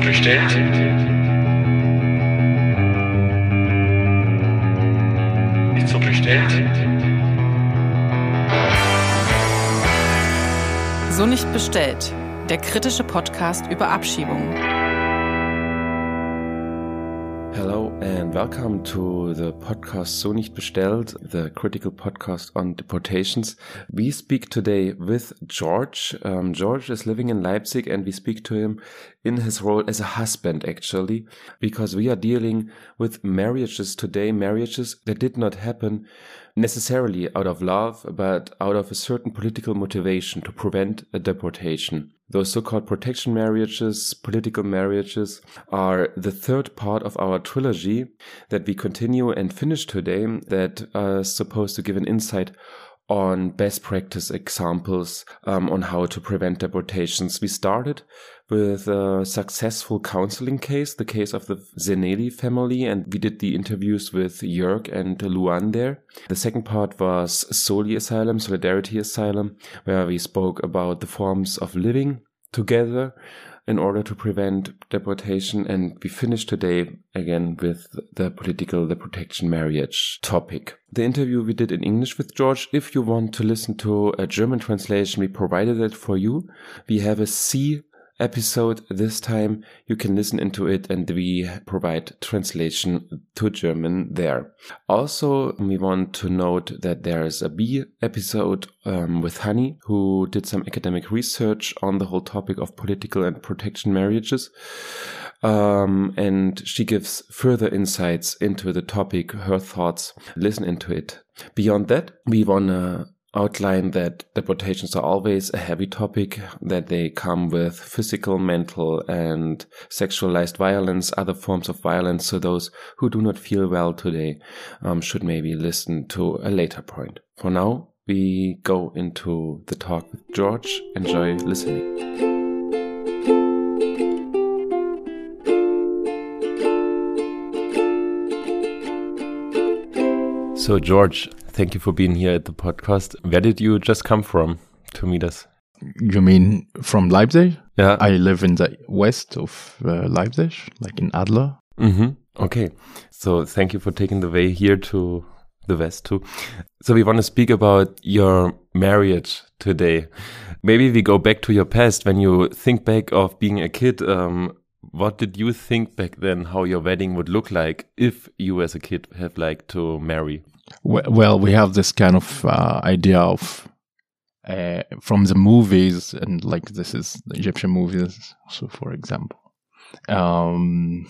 bestellt? Ist so bestellt? So nicht bestellt. Der kritische Podcast über Abschiebungen. Hello and welcome to the podcast So nicht bestellt, the critical podcast on deportations. We speak today with George. Um, George is living in Leipzig and we speak to him in his role as a husband actually, because we are dealing with marriages today, marriages that did not happen necessarily out of love, but out of a certain political motivation to prevent a deportation. Those so-called protection marriages, political marriages, are the third part of our trilogy that we continue and finish today that are supposed to give an insight on best practice examples um, on how to prevent deportations. We started with a successful counseling case, the case of the Zeneli family, and we did the interviews with Jörg and Luan there. The second part was Soli Asylum, Solidarity Asylum, where we spoke about the forms of living together in order to prevent deportation. And we finished today again with the political, the protection marriage topic. The interview we did in English with George. If you want to listen to a German translation, we provided it for you. We have a C episode. This time you can listen into it and we provide translation to german there. Also we want to note that there is a b episode um, with honey who did some academic research on the whole topic of political and protection marriages. Um, and she gives further insights into the topic her thoughts. Listen into it. Beyond that we want to outline that deportations are always a heavy topic, that they come with physical, mental, and sexualized violence, other forms of violence. So those who do not feel well today um, should maybe listen to a later point. For now, we go into the talk with George. Enjoy listening. So, George, thank you for being here at the podcast. Where did you just come from to meet us? You mean from Leipzig? Yeah. I live in the west of uh, Leipzig, like in Adler. Mm-hmm. Okay. So, thank you for taking the way here to the west too. So, we want to speak about your marriage today. Maybe we go back to your past when you think back of being a kid. Um, what did you think back then how your wedding would look like if you as a kid have like to marry? Well we have this kind of uh, idea of uh, from the movies and like this is egyptian movies so for example. Um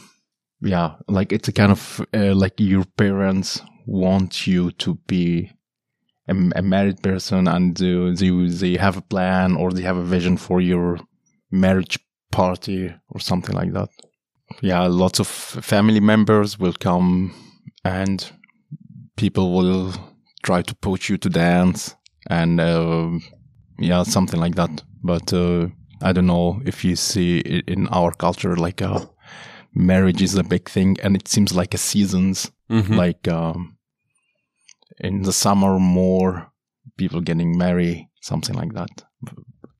yeah like it's a kind of uh, like your parents want you to be a, a married person and they, they have a plan or they have a vision for your marriage party or something like that. Yeah, lots of family members will come and people will try to push you to dance and uh, yeah, something like that. But uh, I don't know if you see in our culture like a uh, marriage is a big thing and it seems like a seasons mm-hmm. like um, in the summer more people getting married something like that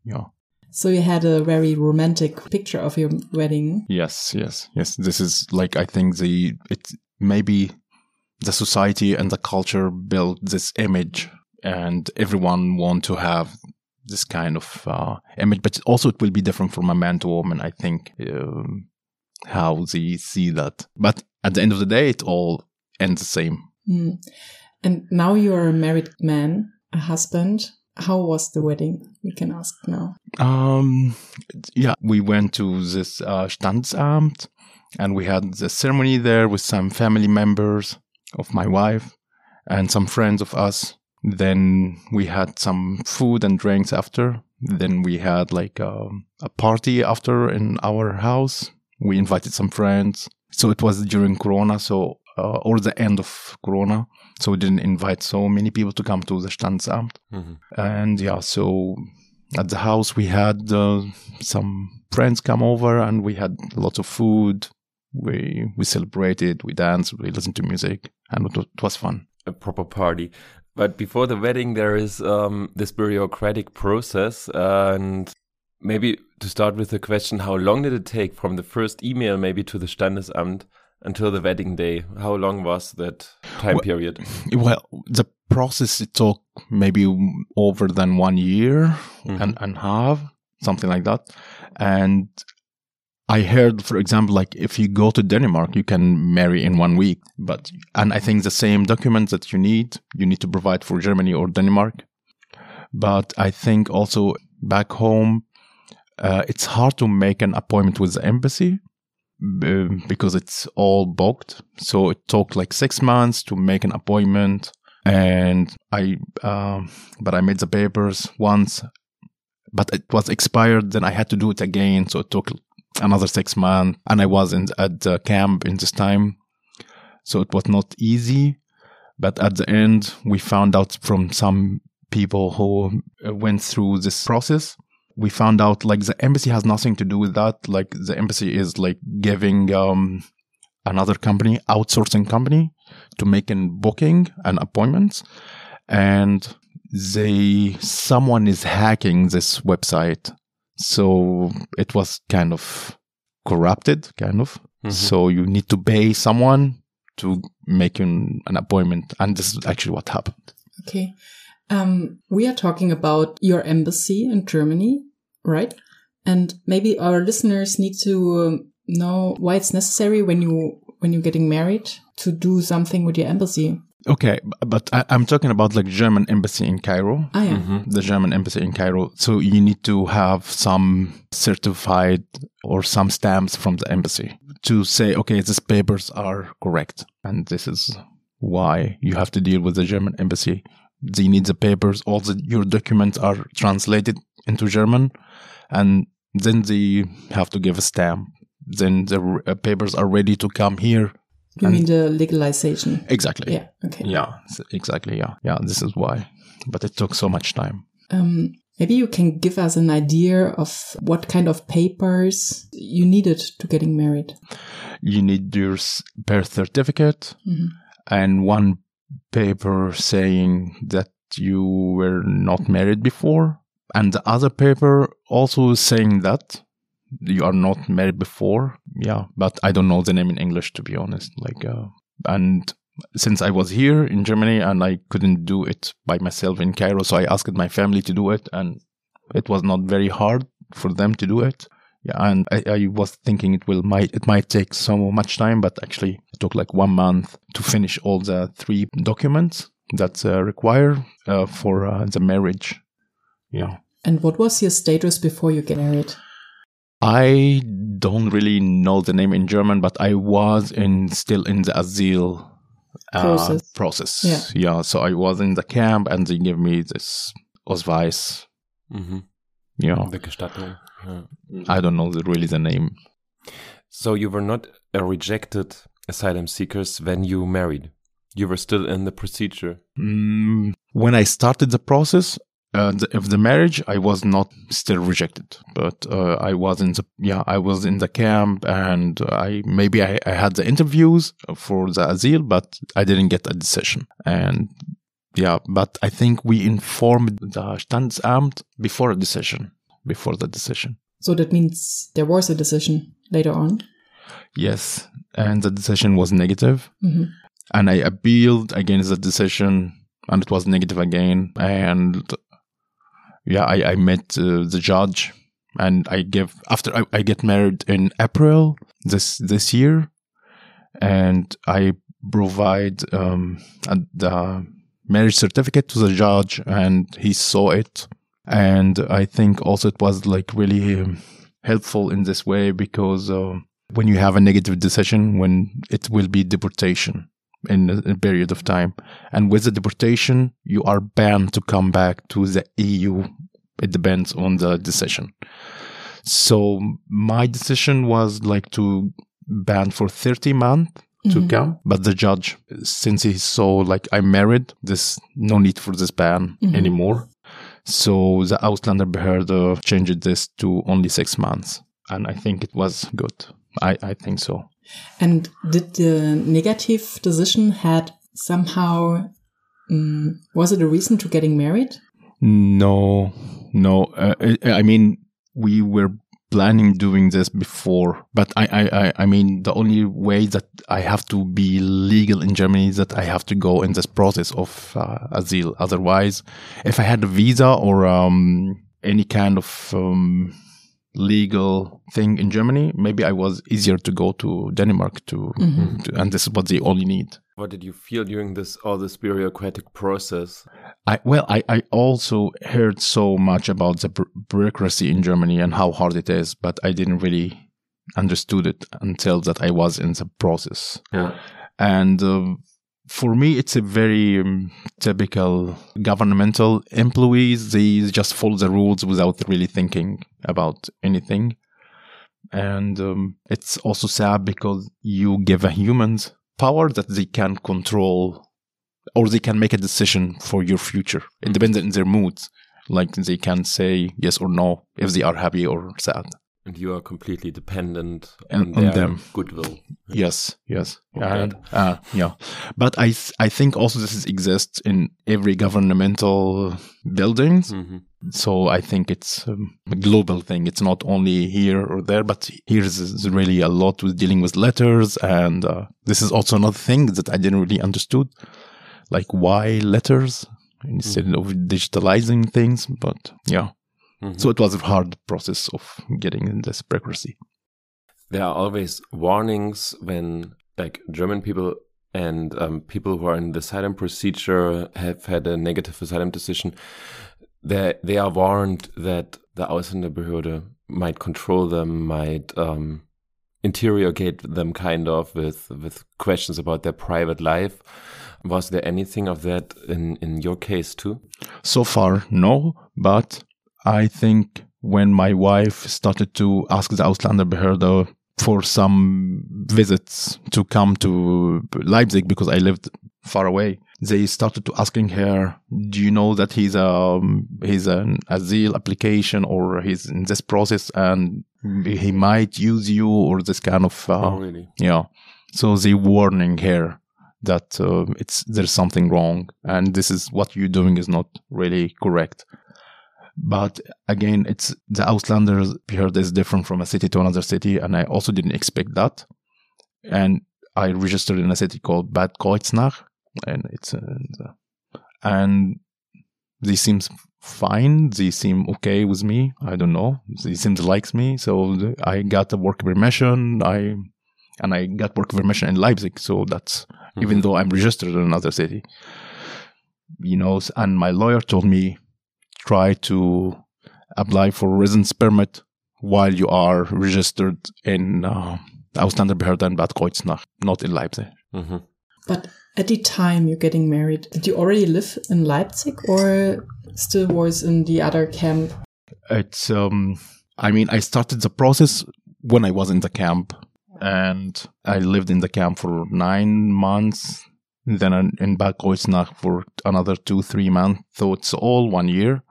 yeah so you had a very romantic picture of your wedding. Yes, yes, yes. This is like I think the it maybe the society and the culture built this image, and everyone want to have this kind of uh, image. But also, it will be different from a man to woman. I think um, how they see that. But at the end of the day, it all ends the same. Mm. And now you are a married man, a husband how was the wedding? We can ask now. Um, yeah, we went to this uh, Standesamt and we had the ceremony there with some family members of my wife and some friends of us. Then we had some food and drinks after. Then we had like a, um, a party after in our house. We invited some friends. So it was during Corona, so uh, or the end of Corona. So we didn't invite so many people to come to the Standesamt. Mm-hmm. And yeah, so at the house we had uh, some friends come over and we had lots of food. We we celebrated, we danced, we listened to music, and it was, it was fun. A proper party. But before the wedding, there is um, this bureaucratic process, and maybe to start with the question, how long did it take from the first email maybe to the Standesamt until the wedding day? How long was that time Well- period? Well, the process it took maybe over than one year Mhm. and and half, something like that. And I heard, for example, like if you go to Denmark, you can marry in one week. But and I think the same documents that you need, you need to provide for Germany or Denmark. But I think also back home, uh, it's hard to make an appointment with the embassy um, because it's all booked. So it took like six months to make an appointment, and I, um, but I made the papers once, but it was expired. Then I had to do it again, so it took another six months, and I was in at the camp in this time, so it was not easy. But at the end, we found out from some people who uh, went through this process we found out like the embassy has nothing to do with that. Like the embassy is like giving um another company outsourcing company to make an booking and appointments. And they someone is hacking this website. So it was kind of corrupted kind of. Mhm. so you need to pay someone to make an, an appointment. And this is actually what happened. Okay. Um, we are talking about your embassy in Germany, right? And maybe our listeners need to um, know why it's necessary when you when you're getting married to do something with your embassy. okay but I, i'm talking about like german embassy in cairo Ah, yeah. Mhm. the German embassy in Cairo. So you need to have some certified or some stamps from the embassy to say, okay, these papers are correct. And this is why you have to deal with the German embassy. They need the papers. All the, your documents are translated into German and then they have to give a stamp. Then the uh, papers are ready to come here. You mean the legalization? Exactly. Yeah. Okay. Yeah, exactly. Yeah. Yeah. This is why. But it took so much time. Um, maybe you can give us an idea of what kind of papers you needed to getting married. You need your birth certificate. Mhm. and one paper saying that you were not married before, and the other paper also saying that you are not married before. Yeah, but I don't know the name in English to be honest. Like, uh, and since I was here in Germany and I couldn't do it by myself in Cairo, so I asked my family to do it, and it was not very hard for them to do it. Yeah, and I, I was thinking it will might it might take so much time, but actually it took like one month to finish all the three documents that uh, require uh, for uh, the marriage. Yeah, And what was your status before you get married? I don't really know the name in German, but I was in still in the asile uh, Process. process. Yeah. yeah. So I was in the camp, and they gave me this Ausweis. Mhm. You know, The Gestattung. Yeah. I don't know the, really the name. So you were not a rejected asylum seekers when you married. You were still in the procedure. Mm, when I started the process uh, the, of the marriage, I was not still rejected, but uh, I was in the yeah I was in the camp, and I maybe I, I had the interviews for the asile, but I didn't get a decision. And yeah, but I think we informed the Standesamt before a decision, before the decision. So that means there was a decision later on. Yes, and the decision was negative. hmm and I appealed against the decision, and it was negative again. And yeah, I, I met uh, the judge, and I give after I, I get married in April this this year, and I provide um, a, the marriage certificate to the judge, and he saw it, and I think also it was like really um, helpful in this way because. Uh, when you have a negative decision, when it will be deportation in a, a period of time. And with the deportation, you are banned to come back to the EU. It depends on the decision. So my decision was like to ban for 30 months to Mhm. come. But the judge, since he saw like I'm married, there's no need for this ban Mhm. anymore. So the Ausländerbehörde changed this to only six months. And I think it was good. I, I think so. And did the negative decision had somehow um, was it a reason to getting married? No, no. Uh, I I mean, we were planning doing this before, but I, I, I, I mean, the only way that I have to be legal in Germany is that I have to go in this process of uh, asile. Otherwise, if I had a visa or um, any kind of um, legal thing in Germany, maybe I was easier to go to Denmark to, to and this is what they only need. What did you feel during this all this bureaucratic process? I well, I, I also heard so much about the bureaucracy in Germany and how hard it is, but I didn't really understood it until that I was in the process. Yeah. And uh, for me, it's a very um, typical governmental employees. They just follow the rules without really thinking about anything. And um, it's also sad because you give a humans power that they can control or they can make a decision for your future. It depends on their mood. Like they can say yes or no if they are happy or sad. And you are completely dependent on, on their them. goodwill. Yes, yes, and, uh, yeah. But I th- I think also this is, exists in every governmental buildings. hmm So I think it's um, a global thing. It's not only here or there, but here is, is really a lot with dealing with letters, and uh, this is also another thing that I didn't really understood, like why letters instead of digitalizing things. But yeah, Mhm. so it was a hard process of getting in this bureaucracy. there are always warnings when like German people and um, people who are in the asylum procedure have had a negative asylum decision. They they are warned that the Ausländerbehörde might control them, might um, interrogate them kind of with with questions about their private life. Was there anything of that in in your case too? So far, no, but I think when my wife started to ask the Ausländerbehörde for some visits to come to Leipzig because I lived far away, they started to asking her, "Do you know that he's um he's an asile application or he's in this process and he might use you or this kind of uh, oh, really? yeah. So they warning her that uh, it's there's something wrong and this is what you're doing is not really correct. But again, it's the Ausländer period is different from a city to another city, and I also didn't expect that. And I registered in a city called Bad Kreuznach, and it's uh, and they seems fine. They seem okay with me. I don't know. They seems likes me, so I got a work permission. I and I got work permission in Leipzig, so that's even Mhm. though I'm registered in another city. You know, and my lawyer told me try to apply for residence permit while you are registered in uh, Ausländerbehörde in Bad Kreuznach, not in Leipzig. Mhm. But at the time you're getting married, did you already live in Leipzig or still was in the other camp? It's, um, I mean, I started the process when I was in the camp and I lived in the camp for nine months. Then in- Bad Kreuznach for another two, three months. So it's all one year.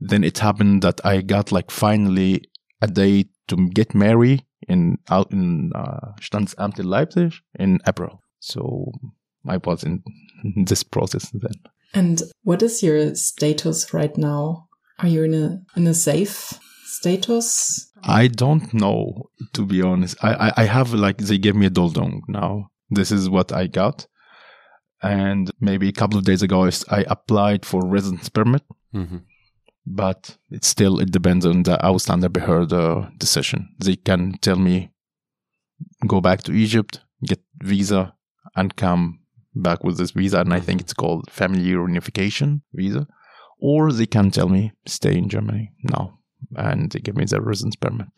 Then it happened that I got like finally a day to get married in out in uh, Standesamt in Leipzig in April. So I was in this process then. And what is your status right now? Are you in a in a safe status? I don't know, to be honest. I, I, I have like, they gave me a Duldung now. This is what I got. And maybe a couple of days ago, I applied for residence permit, Mhm. but it still, it depends on the Ausländerbehörde decision. They can tell me, go back to Egypt, get visa and come back with this visa. And I think it's called family reunification visa. Or they can tell me, stay in Germany now. And they give me the residence permit.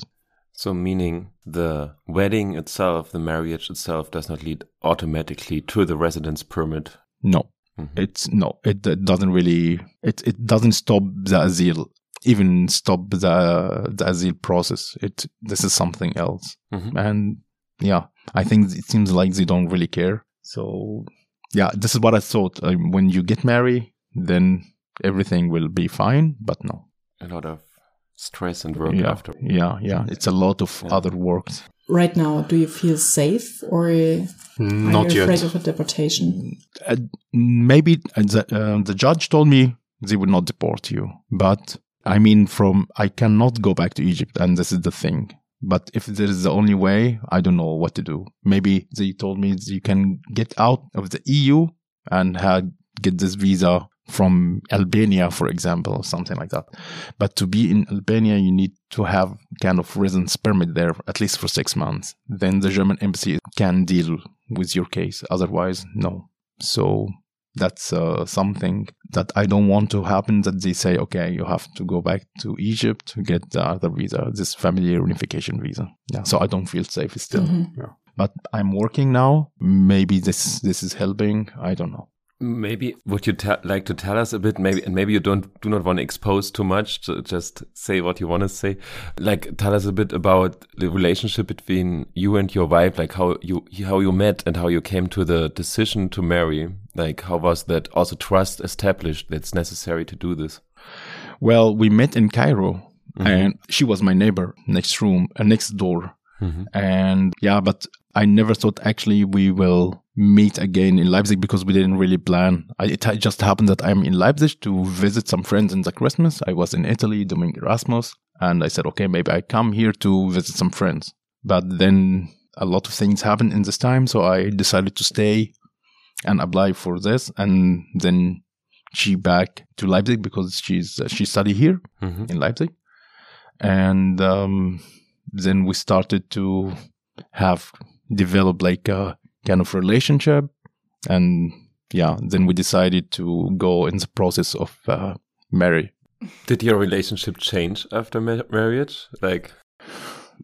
So, meaning the wedding itself, the marriage itself, does not lead automatically to the residence permit. No, Mhm. it's no, it, it doesn't really. It it doesn't stop the asile, even stop the the asile process. It this is something else, Mhm. and yeah, I think it seems like they don't really care. So yeah, this is what I thought. Um, when you get married, then everything will be fine. But no, A lot of stress and work yeah, after. yeah, yeah, it's a lot of Yeah. other work. Right now, do you feel safe or are Not you afraid yet. of a deportation? uh, maybe uh, the, uh, the judge told me they would not deport you, but I mean, from I cannot go back to Egypt, and this is the thing. But if there is the only way, I don't know what to do. Maybe they told me you can get out of the EU and have, get this visa from Albania, for example, or something like that. But to be in Albania, you need to have kind of residence permit there at least for six months. Then the German embassy can deal with your case. Otherwise, no. So that's uh, something that I don't want to happen. That they say, okay, you have to go back to Egypt to get the other visa, this family reunification visa. Yeah, so I don't feel safe still. Yeah. But I'm working now. Maybe this this is helping. I don't know. Maybe would you te- like to tell us a bit? Maybe and maybe you don't do not want to expose too much. To just say what you want to say. Like tell us a bit about the relationship between you and your wife. Like how you how you met and how you came to the decision to marry. Like how was that also trust established that's necessary to do this? Well, we met in Cairo, and she was my neighbor next room, uh, next door. And yeah, but I never thought actually we will meet again in Leipzig because we didn't really plan. I, it just happened that I'm in Leipzig to visit some friends in the Christmas. I was in Italy doing Erasmus, and I said, okay, maybe I come here to visit some friends. But then a lot of things happened in this time, so I decided to stay and apply for this, and then she back to Leipzig because she's uh, she study here in Leipzig, and um, then we started to have developed like a kind of relationship, and yeah, then we decided to go in the process of uh, marry. Did your relationship change after ma- marriage? Like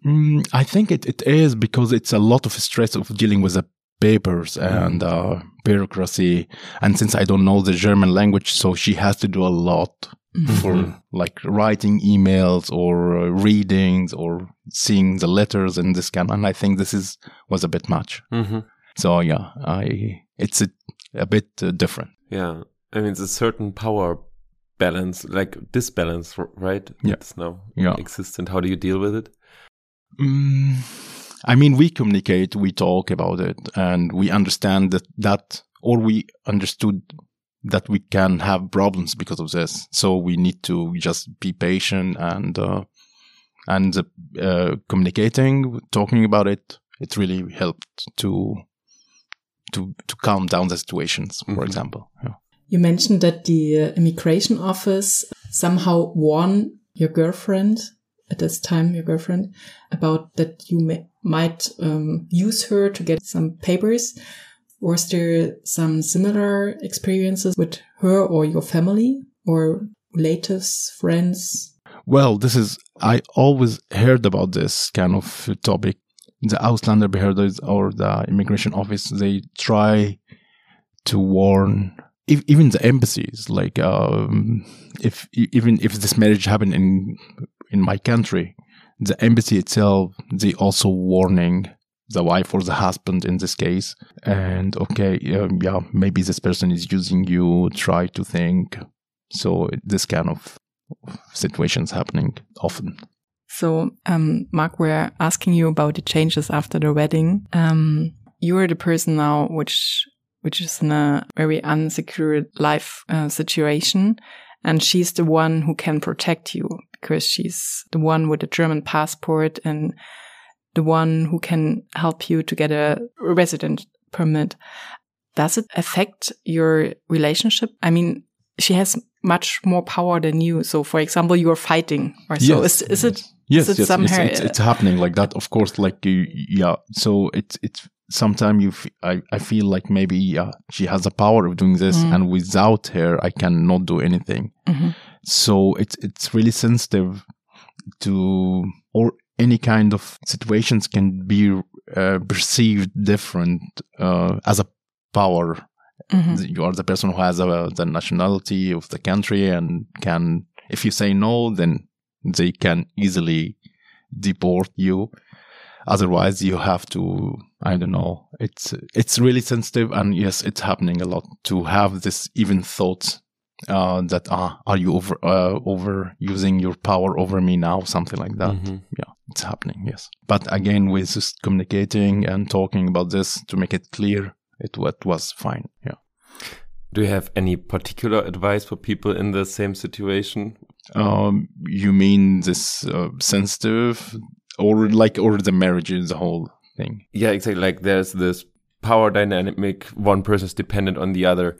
Mm, I think it, it is because it's a lot of stress of dealing with the papers and uh, bureaucracy. And since I don't know the German language, so she has to do a lot for like writing emails or uh, readings or seeing the letters and this kind. And I think this is was a bit much. Mhm. So yeah, I it's a, a bit uh, different. Yeah, I mean, it's a certain power balance, like disbalance, right? Yeah. It's now Yeah. existent. How do you deal with it? Mm, I mean, we communicate, we talk about it, and we understand that that, or we understood that we can have problems because of this. So we need to just be patient and uh, and uh, communicating, talking about it. It really helped to to to calm down the situations. For Mhm. example, yeah. You mentioned that the uh, immigration office somehow warned your girlfriend at this time, your girlfriend, about that you may, might um, use her to get some papers. Was there some similar experiences with her or your family or relatives, friends? Well, this is, I always heard about this kind of topic. The Ausländerbehörde or the immigration office, they try to warn if, even the embassies, like, um, if, even if this marriage happened in, in my country, the embassy itself, they also warning the wife or the husband in this case. And okay, um, yeah, maybe this person is using you, try to think. So this kind of situations happening often. So, um, Mark, we're asking you about the changes after the wedding. Um, you are the person now which which is in a very unsecured life uh, situation, and she's the one who can protect you because she's the one with a German passport and the one who can help you to get a resident permit. Does it affect your relationship? I mean, she has much more power than you. So, for example, you're fighting or so. Is, is it? Yes, is it yes, somehow- it's, it's, it's happening like that. Of course, like you, yeah. So it's it's sometimes you, f- I, I feel like maybe yeah, she has the power of doing this, Mm. and without her, I cannot do anything. Mhm. So it's it's really sensitive to or any kind of situations can be uh, perceived different uh, as a power. Mhm. you are the person who has uh, the nationality of the country and can if you say no then they can easily deport you. Otherwise you have to i don't know it's it's really sensitive and yes it's happening a lot to have this even thought uh, that uh, are you over uh, over using your power over me now? Something like that. Mhm. yeah it's happening yes but again with just communicating and talking about this to make it clear it, it was fine yeah Do you have any particular advice for people in the same situation? Um, you mean this uh, sensitive, or like, or the marriage is the whole thing? Yeah, exactly. Like there's this power dynamic. One person is dependent on the other.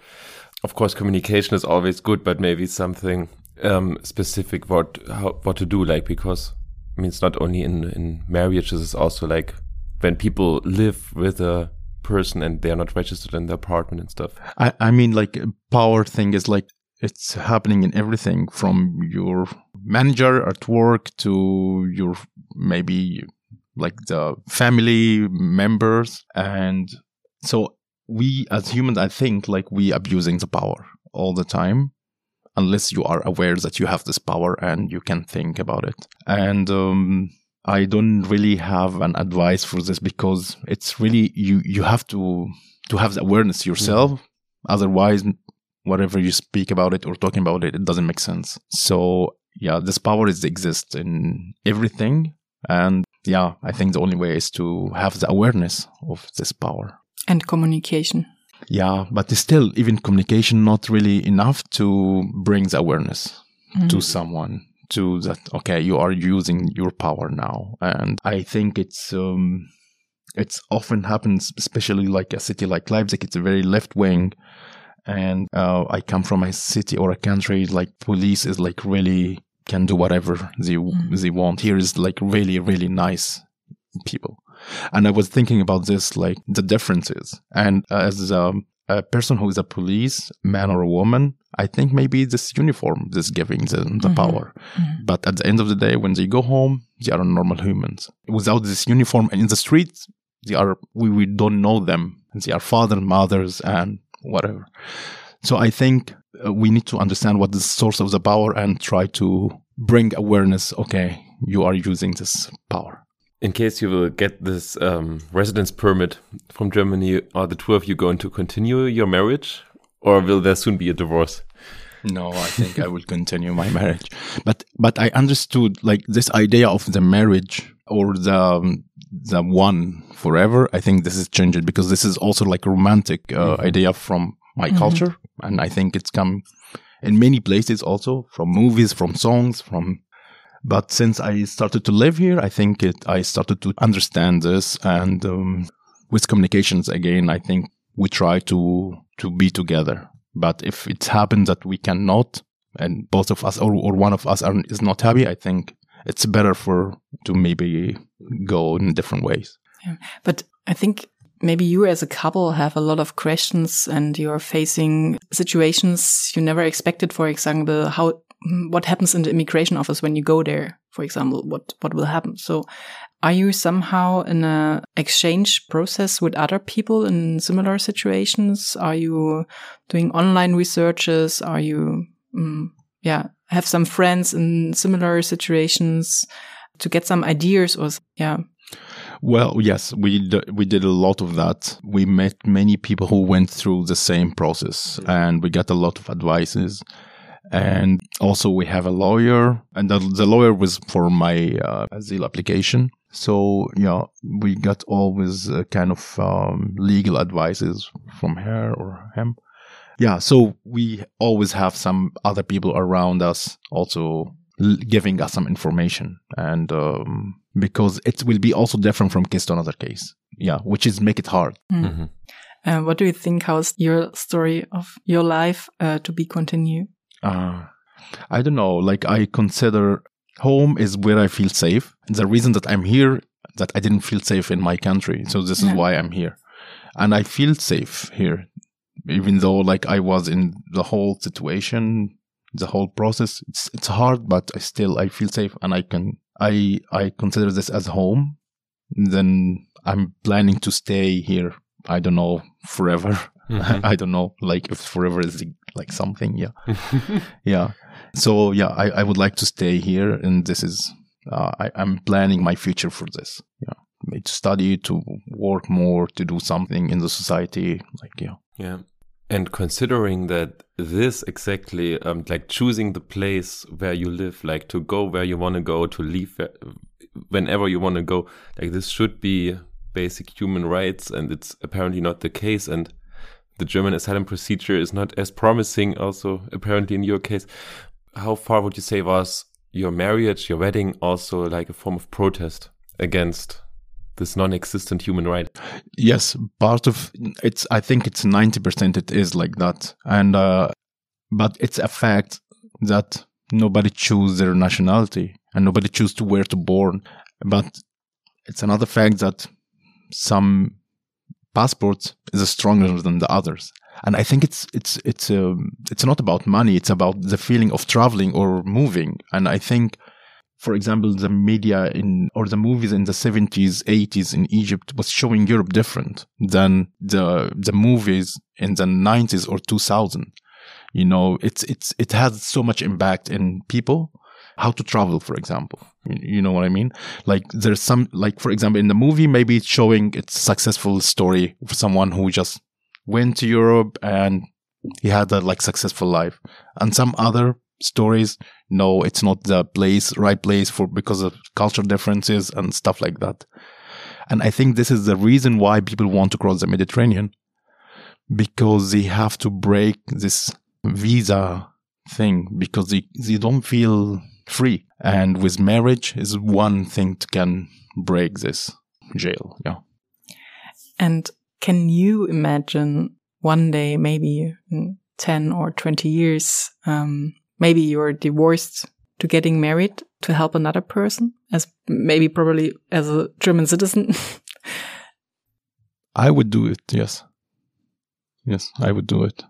Of course, communication is always good, but maybe something um, specific what how, what to do. Like because I mean, it's not only in in marriages. It's also like when people live with a person and they are not registered in the apartment and stuff. I, I mean, like power thing is like it's happening in everything from your manager at work to your maybe like the family members and so we as humans i think like we abusing the power all the time unless you are aware that you have this power and you can think about it. And um, i don't really have an advice for this because it's really you you have to to have the awareness yourself. Mm-hmm. otherwise whatever you speak about it or talking about it it doesn't make sense. So yeah this power is exists in everything. And yeah i think the only way is to have the awareness of this power. And communication yeah but still even communication not really enough to bring the awareness mm-hmm. to someone to that okay you are using your power now and i think it's um it's often happens especially like a city like leipzig it's a very left wing and uh, i come from a city or a country like police is like really can do whatever they mm. they want here is like really really nice people and i was thinking about this like the differences. And as um, a person who is a police man or a woman i think maybe this uniform is giving them the mm-hmm. power. Mm-hmm. but at the end of the day when they go home they are normal humans. Without this uniform and in the streets they are we, we don't know them. They are father mothers and whatever. So i think uh, we need to understand what the source of the power and try to bring awareness okay you are using this power in case you will get this um, residence permit from Germany, are the two of you going to continue your marriage, or will there soon be a divorce? No, I think I will continue my marriage. But but I understood like this idea of the marriage or the um, the one forever. I think this is changed because this is also like a romantic uh, mm -hmm. idea from my mm -hmm. culture, and I think it's come in many places also from movies, from songs, from but since I started to live here, I think it, I started to understand this. And um, with communications again, I think we try to to be together. But if it happens that we cannot, and both of us or, or one of us are, is not happy, I think it's better for to maybe go in different ways. Yeah. But I think maybe you as a couple have a lot of questions and you're facing situations you never expected. For example, how what happens in the immigration office when you go there for example what what will happen. So are you somehow in a exchange process with other people in similar situations? Are you doing online researches? Are you um, yeah have some friends in similar situations to get some ideas or yeah? Well, yes, we we did a lot of that. We met many people who went through the same process, mm. and we got a lot of advices and also we have a lawyer and the, the lawyer was for my uh, asylum application. So yeah we got always uh, kind of um, legal advices from her or him. Yeah so we always have some other people around us also giving us some information. And um, because it will be also different from case to another case. Yeah which is make it hard. Mm. mm-hmm. uh, what do you think how's your story of your life uh, to be continued uh, I don't know. Like I consider home is where I feel safe. The reason that I'm here that I didn't feel safe in my country, so this yeah. is why I'm here, and I feel safe here, even though like I was in the whole situation, the whole process. It's it's hard, but I still I feel safe, and I can I I consider this as home. Then I'm planning to stay here. I don't know forever. Mm-hmm. I don't know, like if forever is like something. Yeah, yeah. So yeah, I, I would like to stay here, and this is uh, I, I'm planning my future for this. Yeah, to study, to work more, to do something in the society. Like yeah, yeah. And considering that this exactly, um, like choosing the place where you live, like to go where you want to go, to leave whenever you want to go, like this should be basic human rights, and it's apparently not the case. And the German asylum procedure is not as promising, also apparently in your case. how far would you say was your marriage, your wedding, also like a form of protest against this non-existent human right? Yes, part of it's. I think it's ninety percent. It is like that, and uh, but it's a fact that nobody choose their nationality and nobody choose to where to born. But it's another fact that some passports is stronger than the others. And I think it's it's it's um, it's not about money. It's about the feeling of traveling or moving. And I think, for example, the media in or the movies in the seventies, eighties in Egypt was showing Europe different than the the movies in the nineties or two thousand. You know, it's it's it has so much impact in people how to travel, for example. You know what I mean? Like there's some, like for example, in the movie, maybe it's showing its successful story of someone who just went to Europe and he had a like successful life. And some other stories, no, it's not the place, right place for because of culture differences and stuff like that. And I think this is the reason why people want to cross the Mediterranean because they have to break this visa thing because they, they don't feel free. And with marriage is one thing to can break this jail. Yeah. And can you imagine one day, maybe in 10 or 20 years, um, maybe you're divorced to getting married to help another person as maybe probably as a German citizen? I would do it. Yes. Yes, I would do it.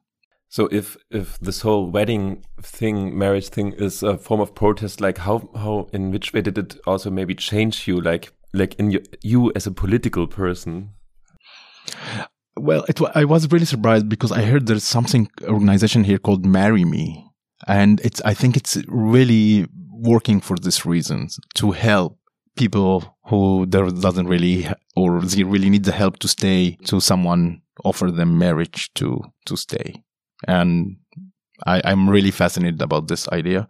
So if if this whole wedding thing, marriage thing is a form of protest, like how how in which way did it also maybe change you, like like in you, you as a political person? Well, it, I was really surprised because I heard there's something organization here called Marry Me, and it's I think it's really working for this reason to help people who there doesn't really or they really need the help to stay to someone offer them marriage to to stay and I, I'm really fascinated about this idea.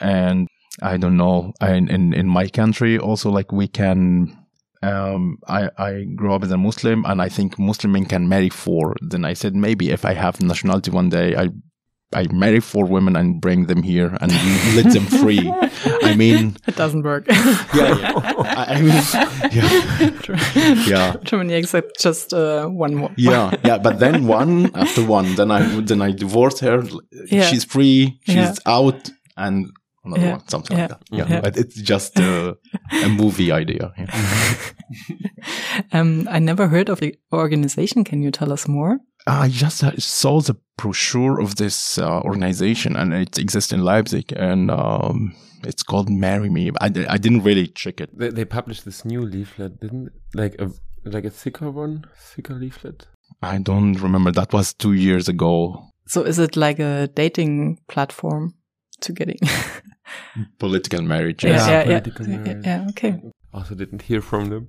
And I don't know, in, in, in my country also, like we can, um, I, I grew up as a Muslim and I think Muslim men can marry four. Then I said, maybe if I have nationality one day, I I marry four women and bring them here and let them free. I mean, it doesn't work. yeah, yeah. I, I mean, yeah, yeah. Germany accepts just uh, one more. Yeah, yeah. But then one after one, then I then I divorce her. Yeah. She's free. She's yeah. out, and another yeah. one, something yeah. like that. Yeah, yeah. but it's just a, a movie idea. Yeah. um, I never heard of the organization. Can you tell us more? I just saw the brochure of this uh, organization, and it exists in Leipzig, and um, it's called "Marry Me." I, I didn't really check it. They, they published this new leaflet, didn't like a like a thicker one, thicker leaflet. I don't remember. That was two years ago. So is it like a dating platform to getting political marriage? Yes. Yeah, yeah, political yeah. Marriage. yeah. Okay. Also didn't hear from them.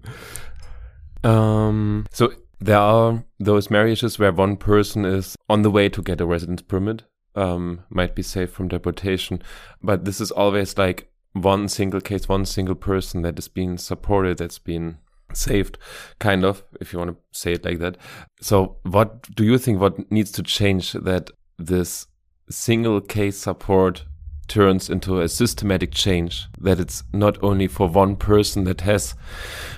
Um. So there are those marriages where one person is on the way to get a residence permit, um, might be safe from deportation, but this is always like one single case, one single person that is being supported, that's been saved, kind of, if you want to say it like that. So, what do you think? What needs to change that this single case support turns into a systematic change that it's not only for one person that has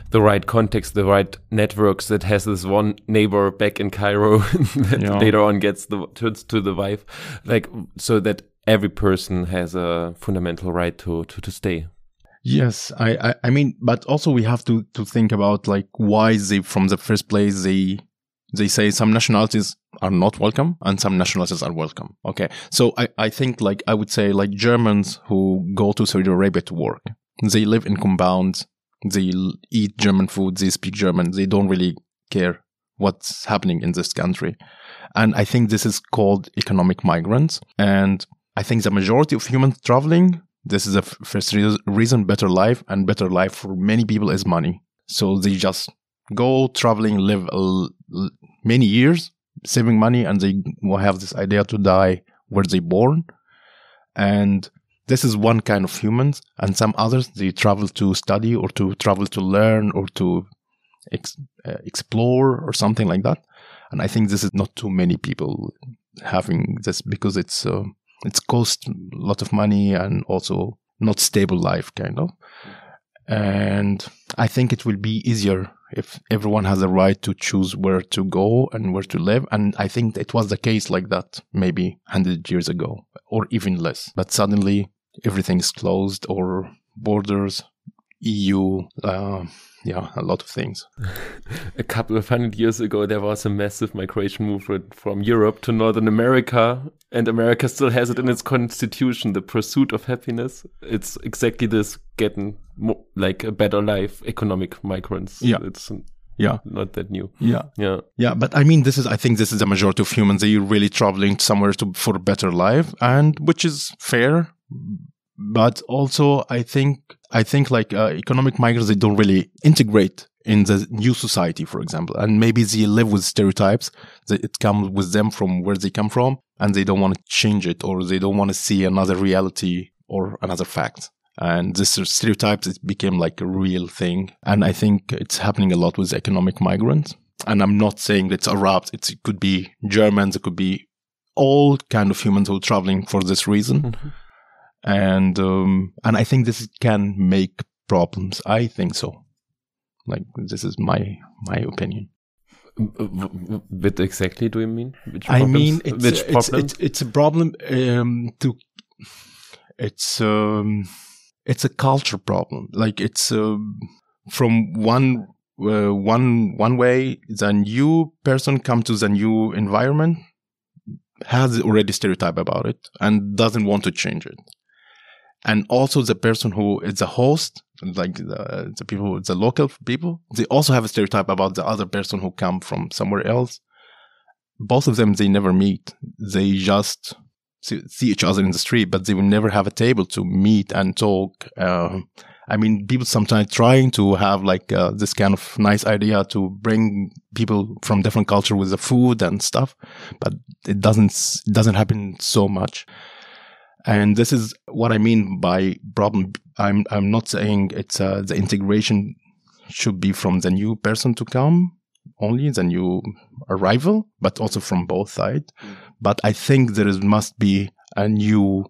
the right context, the right networks, that has this one neighbor back in Cairo that yeah. later on gets the turns to the wife, like so that every person has a fundamental right to to, to stay. Yes, I, I, I mean, but also we have to to think about like why they from the first place they they say some nationalities are not welcome and some nationalities are welcome. Okay. So I, I think like I would say like Germans who go to Saudi Arabia to work, they live in compounds, they eat German food, they speak German, they don't really care what's happening in this country. And I think this is called economic migrants. And I think the majority of humans traveling, this is the first reason better life and better life for many people is money. So they just go traveling, live many years, saving money, and they will have this idea to die where they born. And this is one kind of humans, and some others they travel to study or to travel to learn or to ex- uh, explore or something like that. And I think this is not too many people having this because it's uh, it's cost a lot of money and also not stable life kind of and i think it will be easier if everyone has a right to choose where to go and where to live. And i think it was the case like that maybe 100 years ago or even less. But suddenly everything is closed or borders eu uh, yeah, a lot of things. a couple of hundred years ago, there was a massive migration movement from Europe to Northern America, and America still has it in its constitution, the pursuit of happiness. It's exactly this getting like a better life, economic migrants. Yeah. It's yeah not that new yeah yeah yeah but i mean this is i think this is the majority of humans they are really traveling somewhere to for a better life and which is fair but also I think I think like uh, economic migrants they don't really integrate in the new society, for example, and maybe they live with stereotypes that it comes with them from where they come from, and they don't want to change it or they don't want to see another reality or another fact. And this stereotypes it became like a real thing, and I think it's happening a lot with economic migrants. And I'm not saying it's Arabs; it could be Germans, it could be all kind of humans who are traveling for this reason. Mm-hmm and um, and I think this can make problems. I think so. Like this is my my opinion. What exactly do you mean? Which I mean, it's, Which it's, it's, it's, a problem um, to. It's um, it's a culture problem. Like it's um, from one uh, one one way. The new person comes to the new environment has already stereotype about it and doesn't want to change it and also the person who is the host, like the, the people, the local people, they also have a stereotype about the other person who come from somewhere else. Both of them, they never meet. They just see, each other in the street, but they will never have a table to meet and talk. Uh, I mean, people sometimes trying to have like uh, this kind of nice idea to bring people from different culture with the food and stuff, but it doesn't it doesn't happen so much. And this is what I mean by problem. I'm I'm not saying it's uh, the integration should be from the new person to come only the new arrival, but also from both sides. Mm. But I think there is, must be a new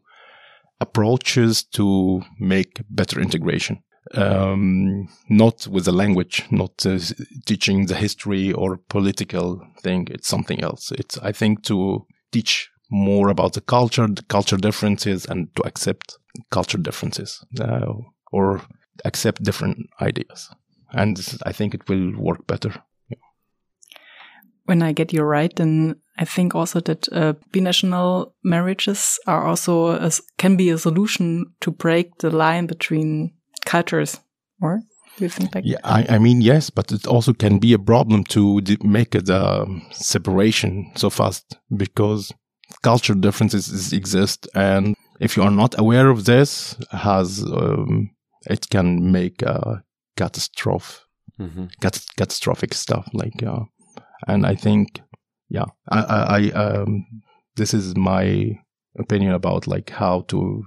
approaches to make better integration. Um, not with the language, not uh, teaching the history or political thing. It's something else. It's I think to teach more about the culture, the culture differences, and to accept culture differences uh, or accept different ideas. And I think it will work better. When I get you right, then I think also that uh, binational marriages are also a, can be a solution to break the line between cultures. Or do you think like? Yeah, I, I mean yes, but it also can be a problem to make the um, separation so fast because culture differences exist, and if you are not aware of this, has um, it can make a catastrophe, mm-hmm. cat- catastrophic stuff. Like, uh, and I think, yeah, I, I, I um, this is my opinion about like how to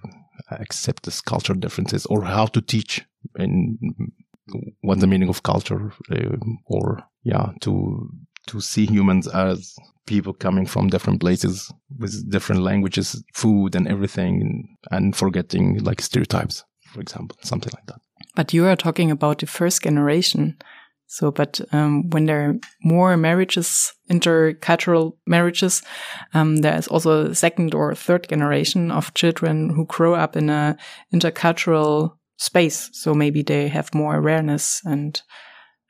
accept this culture differences or how to teach in what the meaning of culture uh, or yeah to to see humans as people coming from different places with different languages, food, and everything, and forgetting like stereotypes, for example, something like that. But you are talking about the first generation. So, but um, when there are more marriages, intercultural marriages, um, there is also a second or third generation of children who grow up in a intercultural space. So maybe they have more awareness and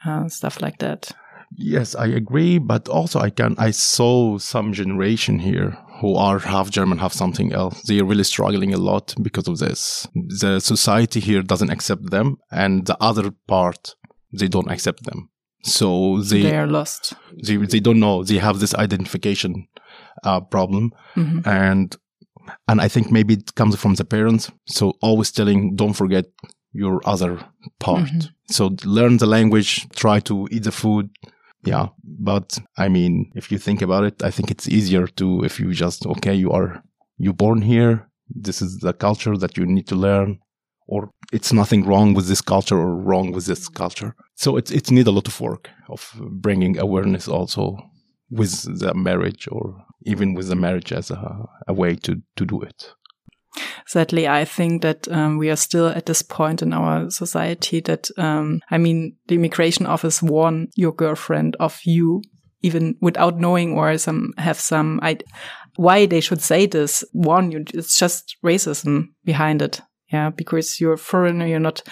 uh, stuff like that. Yes, I agree, but also I can I saw some generation here who are half German, half something else. They are really struggling a lot because of this. The society here doesn't accept them, and the other part they don't accept them. So they they are lost. They they don't know. They have this identification uh, problem, mm-hmm. and and I think maybe it comes from the parents. So always telling, don't forget your other part. Mm-hmm. So learn the language, try to eat the food, yeah. But I mean, if you think about it, I think it's easier to, if you just, okay, you are, you born here. This is the culture that you need to learn or it's nothing wrong with this culture or wrong with this culture. So it's, it's need a lot of work of bringing awareness also with the marriage or even with the marriage as a, a way to, to do it. Sadly, I think that um, we are still at this point in our society that, um, I mean, the immigration office warn your girlfriend of you, even without knowing or some have some I, why they should say this warn you. It's just racism behind it. Yeah, because you're a foreigner, you're not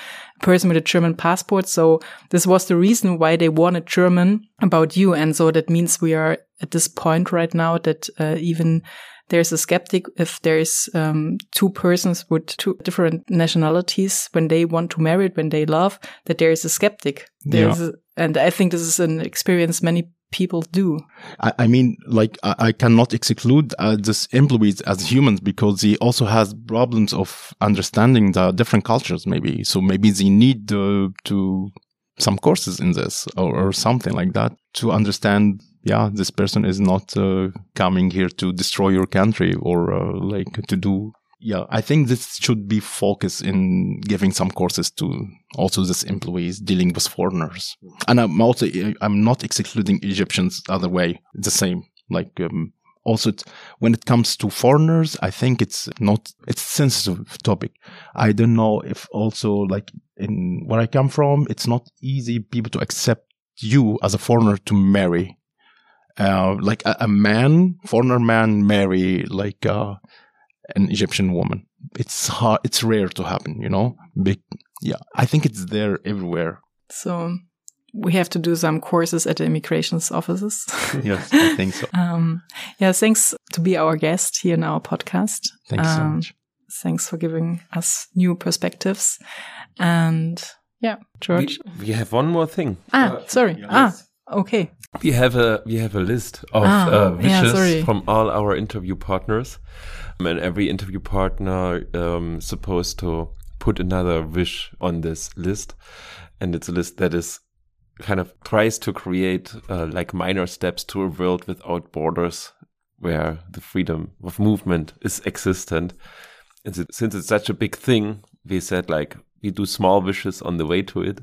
a person with a German passport. So this was the reason why they wanted German about you. And so that means we are at this point right now that uh, even there's a skeptic if there's um, two persons with two different nationalities when they want to marry, when they love, that there is a skeptic. There's Yeah. a, and I think this is an experience many people do. I, I mean, like, I, I cannot exclude uh, this employees as humans because he also has problems of understanding the different cultures, maybe. So maybe they need uh, to some courses in this or, or something like that to understand. Yeah, this person is not uh, coming here to destroy your country or uh, like to do. Yeah, I think this should be focused in giving some courses to also these employees dealing with foreigners. And I'm also I'm not excluding Egyptians the other way. The same. Like um, also when it comes to foreigners, I think it's not it's sensitive topic. I don't know if also like in where I come from, it's not easy people to accept you as a foreigner to marry. Uh, like a, a man, foreigner man marry like uh, an Egyptian woman. It's hard. It's rare to happen, you know. Big, yeah. I think it's there everywhere. So we have to do some courses at the immigration offices. yes, I think so. um, yeah, thanks to be our guest here in our podcast. Thanks so Um, much. Thanks for giving us new perspectives. And yeah, George. We, we have one more thing. ah, sorry. Ah, okay. We have a we have a list of Ah, uh, wishes sorry. from all our interview partners, Um, and every interview partner um, supposed to put another wish on this list, and it's a list that is kind of tries to create uh, like minor steps to a world without borders, where the freedom of movement is existent. And since it's such a big thing, we said like we do small wishes on the way to it.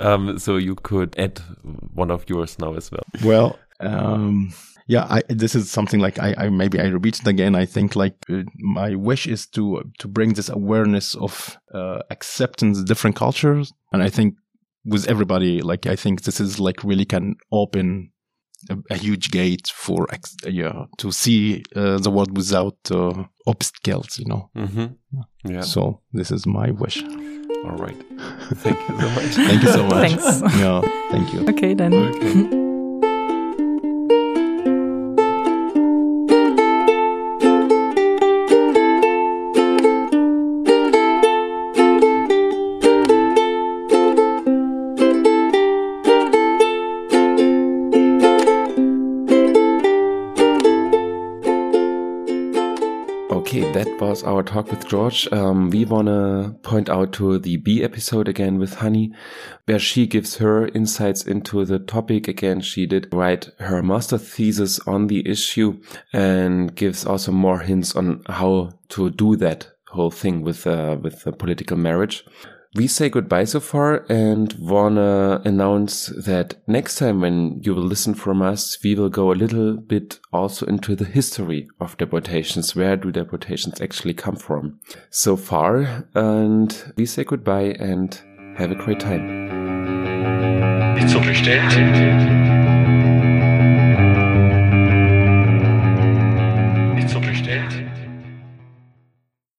Um, so you could add one of yours now as well. Well, um, yeah, I, this is something like I, I maybe I repeat it again. I think like uh, my wish is to to bring this awareness of uh, acceptance different cultures, and I think with everybody, like I think this is like really can open a, a huge gate for ex- yeah to see uh, the world without uh, obstacles, you know. Mm-hmm. Yeah. So this is my wish. All right. Thank you so much. Thank you so much. Thanks. Yeah, thank you. Okay, then. Okay. Our talk with George. Um, we want to point out to the B episode again with Honey, where she gives her insights into the topic. Again, she did write her master thesis on the issue and gives also more hints on how to do that whole thing with uh, with political marriage. We say goodbye so far and wanna announce that next time when you will listen from us, we will go a little bit also into the history of deportations. Where do deportations actually come from? So far, and we say goodbye and have a great time.